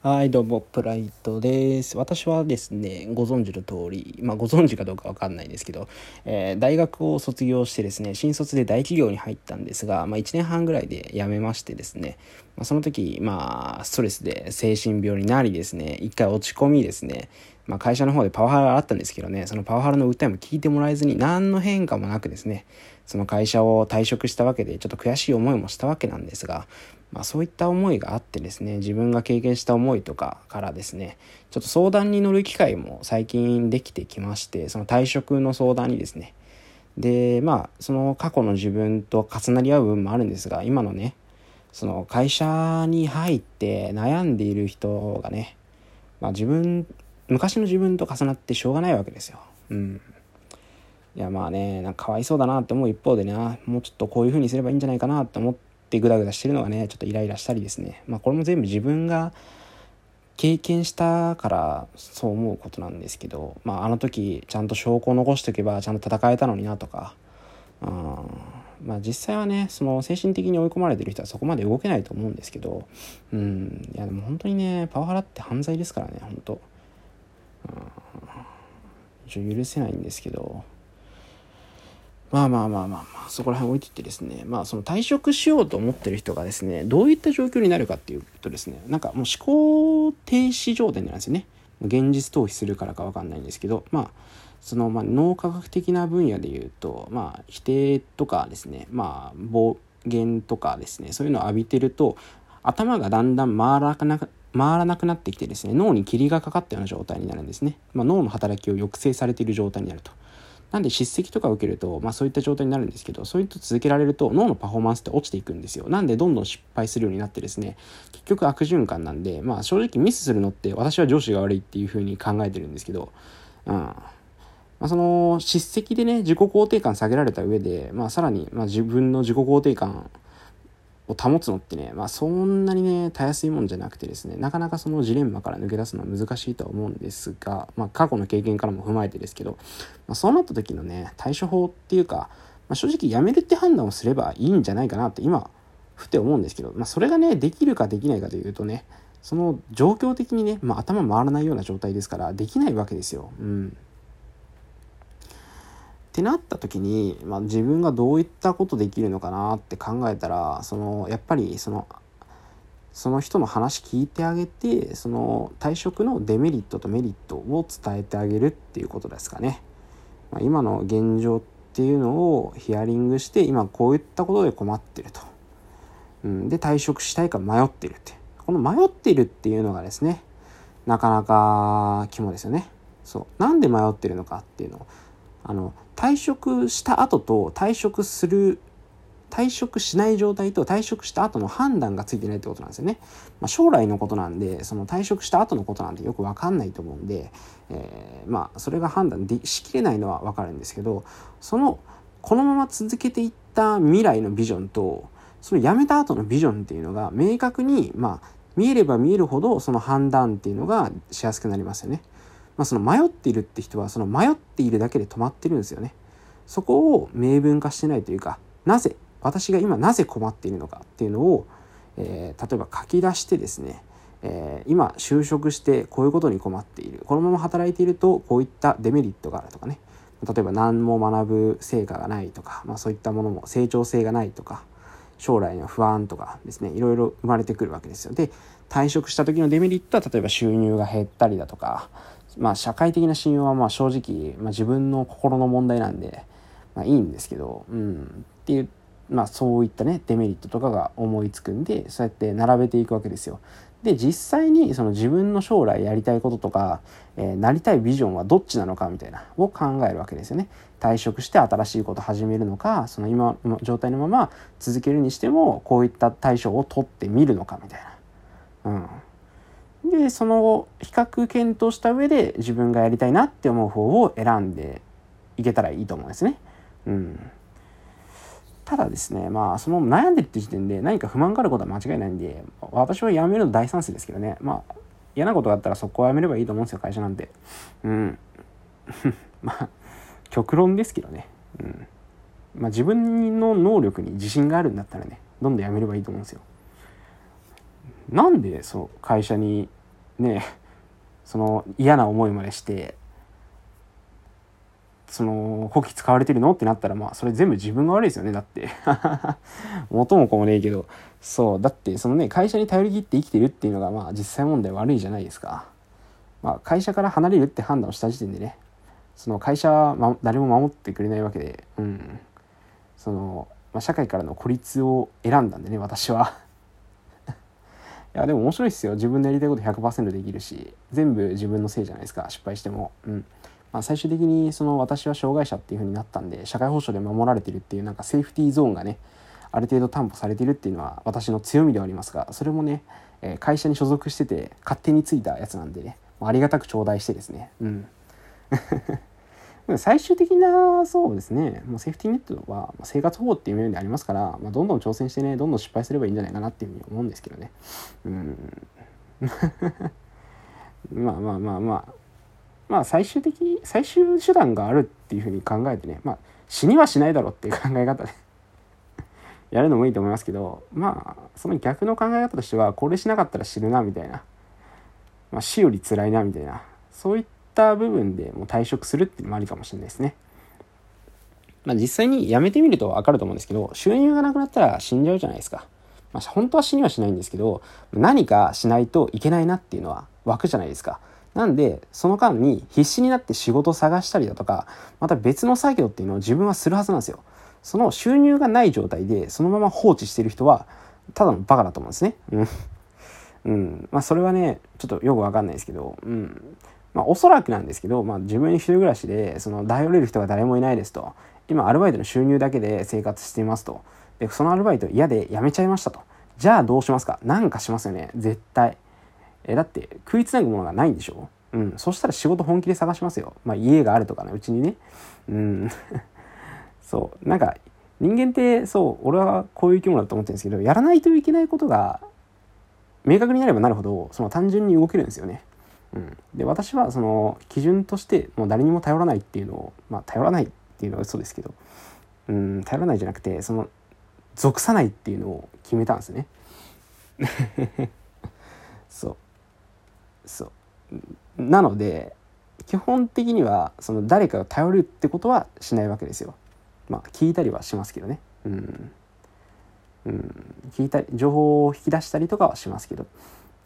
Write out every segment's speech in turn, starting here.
はい、どうも、プライドです。私はですね、ご存知の通り、まあ、ご存知かどうかわかんないですけど、えー大学を卒業してですね、新卒で大企業に入ったんですが、まあ、1年半ぐらいで辞めましてですね、まあ、その時、まあ、ストレスで精神病になりですね、一回落ち込みですね、まあ、会社の方でパワハラがあったんですけどね、そのパワハラの訴えも聞いてもらえずに、何の変化もなくですね、その会社を退職したわけで、ちょっと悔しい思いもしたわけなんですが、まあ、そういった思いがあってですね自分が経験した思いとかからですねちょっと相談に乗る機会も最近できてきましてその退職の相談にですねでまあその過去の自分と重なり合う部分もあるんですが今のねその会社に入って悩んでいる人がね、まあ、自分昔の自分と重なってしょうがないわけですよ。うんいやまあねなんかかわいそうだなって思う一方でねもうちょっとこういう風にすればいいんじゃないかなって思ってグダグダしてるのがねちょっとイライラしたりですね。まあこれも全部自分が経験したからそう思うことなんですけどまああの時ちゃんと証拠を残しておけばちゃんと戦えたのになとかうんまあ実際はねその精神的に追い込まれてる人はそこまで動けないと思うんですけどうんいやでも本当にねパワハラって犯罪ですからね本当。うん許せないんですけど。まあまあまあまあまあ、そこら辺置いてってですね、まあその退職しようと思ってる人がですね、どういった状況になるかっていうとですね、なんかもう思考停止状態になるんですよね。現実逃避するからかわかんないんですけど、まあ、そのまあ脳科学的な分野で言うと、まあ否定とかですね、まあ暴言とかですね、そういうのを浴びてると、頭がだんだん回らなく回らなくなってきてですね、脳に霧がかかったような状態になるんですね。まあ、脳の働きを抑制されている状態になると。なんで叱責とか受けると、まあそういった状態になるんですけど、そういった続けられると脳のパフォーマンスって落ちていくんですよ。なんでどんどん失敗するようになってですね、結局悪循環なんで、まあ正直ミスするのって私は上司が悪いっていうふうに考えてるんですけど、うん。まあその叱責でね、自己肯定感下げられた上で、まあさらに、まあ自分の自己肯定感を保つのってね、まあそんなにね、たやすいもんじゃなくてですね、なかなかそのジレンマから抜け出すのは難しいとは思うんですが、まあ過去の経験からも踏まえてですけど、まあ、そうなった時のね、対処法っていうか、まあ、正直やめるって判断をすればいいんじゃないかなって今、ふって思うんですけど、まあそれがね、できるかできないかというとね、その状況的にね、まあ頭回らないような状態ですから、できないわけですよ。うん。ってなった時に、まあ、自分がどういったことできるのかなって考えたらそのやっぱりそのその人の話聞いてあげてその退職のデメリットとメリットを伝えてあげるっていうことですかね。まあ、今の現状っていうのをヒアリングして今こういったことで困ってると。うん、で退職したいか迷ってるって。この迷ってるっていうのがですねなかなか肝ですよね。そうなんで迷ってるのかっていうのをあの退職した後と退職する退職しない状態と退職した後の判断がついてないってことなんですよね。まあ、将来のことなんでその退職した後のことなんてよく分かんないと思うんで、えーまあそれが判断でしきれないのは分かるんですけどそのこのまま続けていった未来のビジョンとその辞めた後のビジョンっていうのが明確にまあ見えれば見えるほどその判断っていうのがしやすくなりますよね。まあ、その迷っているって人はその迷っているだけで止まってるんですよね。そこを明文化してないというかなぜ私が今なぜ困っているのかっていうのを、えー例えば書き出してですね、えー今就職してこういうことに困っている。このまま働いているとこういったデメリットがあるとかね。例えば何も学ぶ成果がないとか、まあ、そういったものも成長性がないとか将来の不安とかですねいろいろ生まれてくるわけですよ。で退職した時のデメリットは例えば収入が減ったりだとかまあ社会的な信用はまあ正直、まあ、自分の心の問題なんで、まあ、いいんですけど、うん、っていうまあそういったねデメリットとかが思いつくんでそうやって並べていくわけですよ。で実際にその自分の将来やりたいこととか、えーなりたいビジョンはどっちなのかみたいなを考えるわけですよね。退職して新しいこと始めるのかその今の状態のまま続けるにしてもこういった対処を取ってみるのかみたいな。うん、でその比較検討した上で自分がやりたいなって思う方を選んでいけたらいいと思うんですね。うんただですね、まあ、その悩んでるって時点で何か不満があることは間違いないんで、私は辞めるの大賛成ですけどね。まあ、嫌なことがあったらそこは辞めればいいと思うんですよ、会社なんて。うん。まあ、極論ですけどね。うん。まあ、自分の能力に自信があるんだったらね、どんどん辞めればいいと思うんですよ。なんで、そう、会社にねその嫌な思いまでしてそのこき使われてるの？ってなったらまあそれ全部自分が悪いですよねだって。元も子もねえけど。そうだってそのね会社に頼り切って生きてるっていうのがまあ実際問題悪いじゃないですか。まあ会社から離れるって判断をした時点でねその会社は、ま、誰も守ってくれないわけでうん。その、まあ、社会からの孤立を選んだんでね私は。いやでも面白いっすよ。自分でやりたいこと100%できるし全部自分のせいじゃないですか。失敗しても。うん。まあ、最終的にその私は障害者っていう風になったんで社会保障で守られてるっていうなんかセーフティーゾーンがねある程度担保されてるっていうのは私の強みではありますがそれもね、え会社に所属してて勝手についたやつなんでねありがたく頂戴してですね。うん。最終的なそうですね。もうセーフティーネットは生活保護っていう面でありますから、まあ、どんどん挑戦してねどんどん失敗すればいいんじゃないかなっていうふうに思うんですけどね。うん。まあまあまあまあ。まあ最終的最終手段があるっていうふうに考えてねまあ死にはしないだろうっていう考え方で やるのもいいと思いますけどまあその逆の考え方としてはこれしなかったら死ぬなみたいな、まあ、死より辛いなみたいな。そういったた部分でもう退職するっていうのもありかもしれないですね。まあ、実際に辞めてみると分かると思うんですけど収入がなくなったら死んじゃうじゃないですか。まあ、本当は死にはしないんですけど何かしないといけないなっていうのは湧くじゃないですか。なんで、その間に必死になって仕事を探したりだとか、また別の作業っていうのを自分はするはずなんですよ。その収入がない状態でそのまま放置してる人は、ただのバカだと思うんですね。うん。うん。まあそれはね、ちょっとよくわかんないですけど、うん。まあおそらくなんですけど、まあ自分一人暮らしで、その頼れる人が誰もいないですと。今アルバイトの収入だけで生活していますと。で、そのアルバイト嫌で辞めちゃいましたと。じゃあどうしますか？なんかしますよね。絶対。えだって食いつなぐものがないんでしょ？うん、そしたら仕事本気で探しますよ。まあ家があるとかね、うちにね。うん。そう。なんか人間ってそう、俺はこういう生き物だと思ってるんですけど、やらないといけないことが明確になればなるほど、その単純に動けるんですよね。うん。で、私はその基準としてもう誰にも頼らないっていうのを、まあ頼らないっていうのは嘘ですけど、うん、頼らないじゃなくて、その属さないっていうのを決めたんですね。そう。そう。なので基本的にはその誰かを頼るってことはしないわけですよ。まあ聞いたりはしますけどね。うん。うん、聞いたり情報を引き出したりとかはしますけど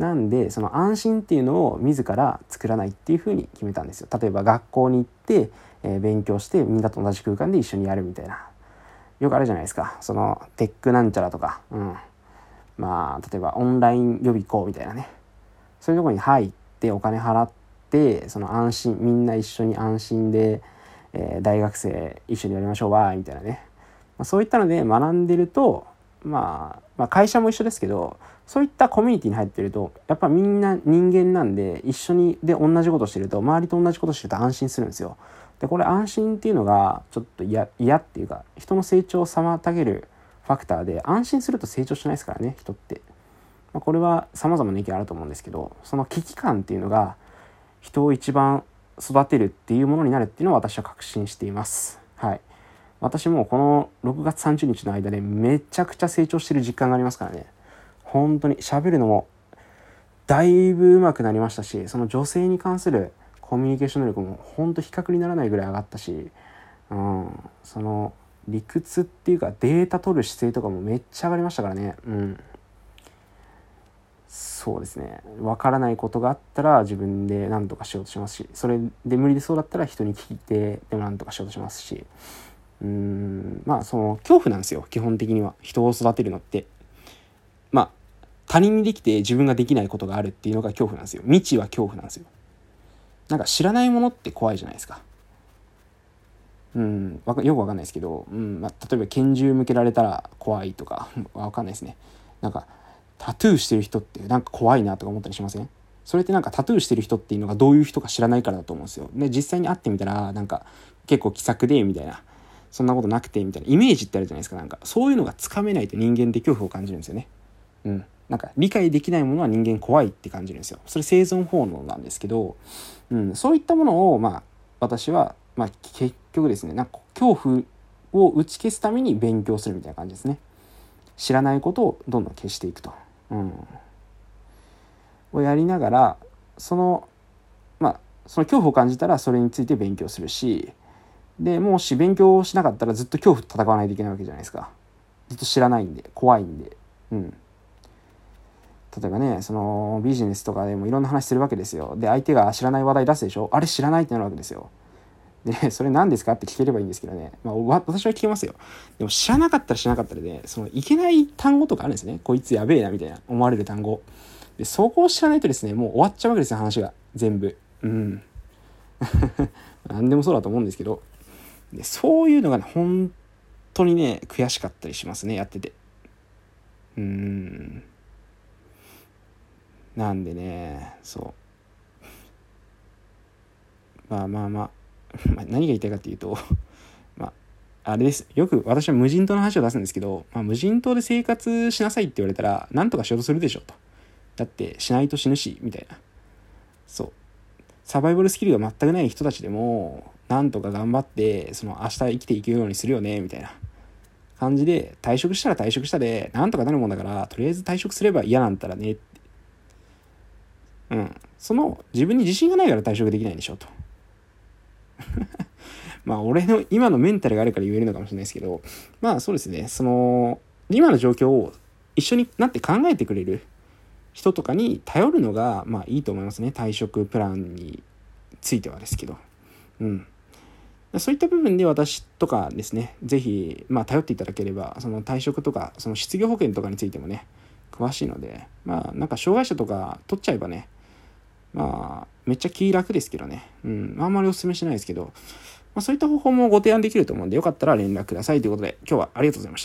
なんでその安心っていうのを自ら作らないっていうふうに決めたんですよ。例えば学校に行って、えー、勉強してみんなと同じ空間で一緒にやるみたいな。よくあるじゃないですか。そのテックなんちゃらとか、うん、まあ例えばオンライン予備校みたいなね。そういうとこに入ってお金払ってその安心みんな一緒に安心で、えー、大学生一緒にやりましょうわみたいなね、ま、そういったので学んでると、まあ、まあ会社も一緒ですけどそういったコミュニティに入ってるとやっぱみんな人間なんで一緒にで同じことしてると周りと同じことしてると安心するんですよ。でこれ安心っていうのがちょっと嫌っていうか人の成長を妨げるファクターで安心すると成長しないですからね人って。まあ、これは様々な意見あると思うんですけどその危機感っていうのが人を一番育てるっていうものになるっていうのは私は確信しています。はい。私もこの6月30日の間でめちゃくちゃ成長してる実感がありますからね。本当に喋るのもだいぶ上手くなりましたし、その女性に関するコミュニケーション能力も本当比較にならないぐらい上がったし、うん、その理屈っていうかデータ取る姿勢とかもめっちゃ上がりましたからね。うん。そうですね分からないことがあったら自分で何とかしようとしますしそれで無理でそうだったら人に聞いてでも何とかしようとしますしうん。まあその恐怖なんですよ。基本的には人を育てるのって。まあ他人にできて自分ができないことがあるっていうのが恐怖なんですよ。未知は恐怖なんですよ。なんか知らないものって怖いじゃないですか。うん。よくわかんないですけど、うん。まあ、例えば拳銃向けられたら怖いとか。わかんないですね。なんかタトゥーしてる人ってなんか怖いなとか思ったりしません？それってなんかタトゥーしてる人っていうのがどういう人か知らないからだと思うんですよ。で、実際に会ってみたら、なんか結構気さくで、みたいな。そんなことなくて、みたいな。イメージってあるじゃないですか。なんか、そういうのがつかめないと人間って恐怖を感じるんですよね。うん。なんか、理解できないものは人間怖いって感じるんですよ。それ生存本能なんですけど、うん、そういったものを、まあ、私は、まあ、結局ですね、なんか恐怖を打ち消すために勉強するみたいな感じですね。知らないことをどんどん消していくと。うん、をやりながらそのまあその恐怖を感じたらそれについて勉強するしでもし勉強しなかったらずっと恐怖と戦わないといけないわけじゃないですか。ずっと知らないんで怖いんで。うん。例えばねそのビジネスとかでもいろんな話するわけですよ。で相手が知らない話題出すでしょ？あれ知らないってなるわけですよ。で、ね、それ何ですか？って聞ければいいんですけどね、まあ、私は聞けますよ。でも知らなかったら知らなかったらねそのいけない単語とかあるんですね。こいつやべえなみたいな思われる単語。でそこを知らないとですねもう終わっちゃうわけですよ話が。全部。うん。何でもそうだと思うんですけど。でそういうのが、ね、本当にね悔しかったりしますねやってて。うーん。なんでねそう。まあまあまあまあ何が言いたいかっていうとまああれです。よく私は無人島の話を出すんですけど、まあ、無人島で生活しなさいって言われたら何とかしようとするでしょと。だってしないと死ぬしみたいな。そう。サバイバルスキルが全くない人たちでもなんとか頑張ってその明日生きていけるようにするよねみたいな感じで退職したら退職したでなんとかなるもんだからとりあえず退職すれば嫌なんだったらねうん。その自分に自信がないから退職できないんでしょと。まあ俺の今のメンタルがあるから言えるのかもしれないですけど、まあそうですね、その、今の状況を一緒になって考えてくれる人とかに頼るのが、まあいいと思いますね。退職プランについてはですけど。うん。そういった部分で私とかですね、ぜひ、まあ頼っていただければ、その退職とか、その失業保険とかについてもね、詳しいので、まあなんか障害者とか取っちゃえばね、まあ、めっちゃ気楽ですけどね。うん。あんまりお勧めしないですけど、まあ、そういった方法もご提案できると思うんで、よかったら連絡くださいということで、今日はありがとうございました。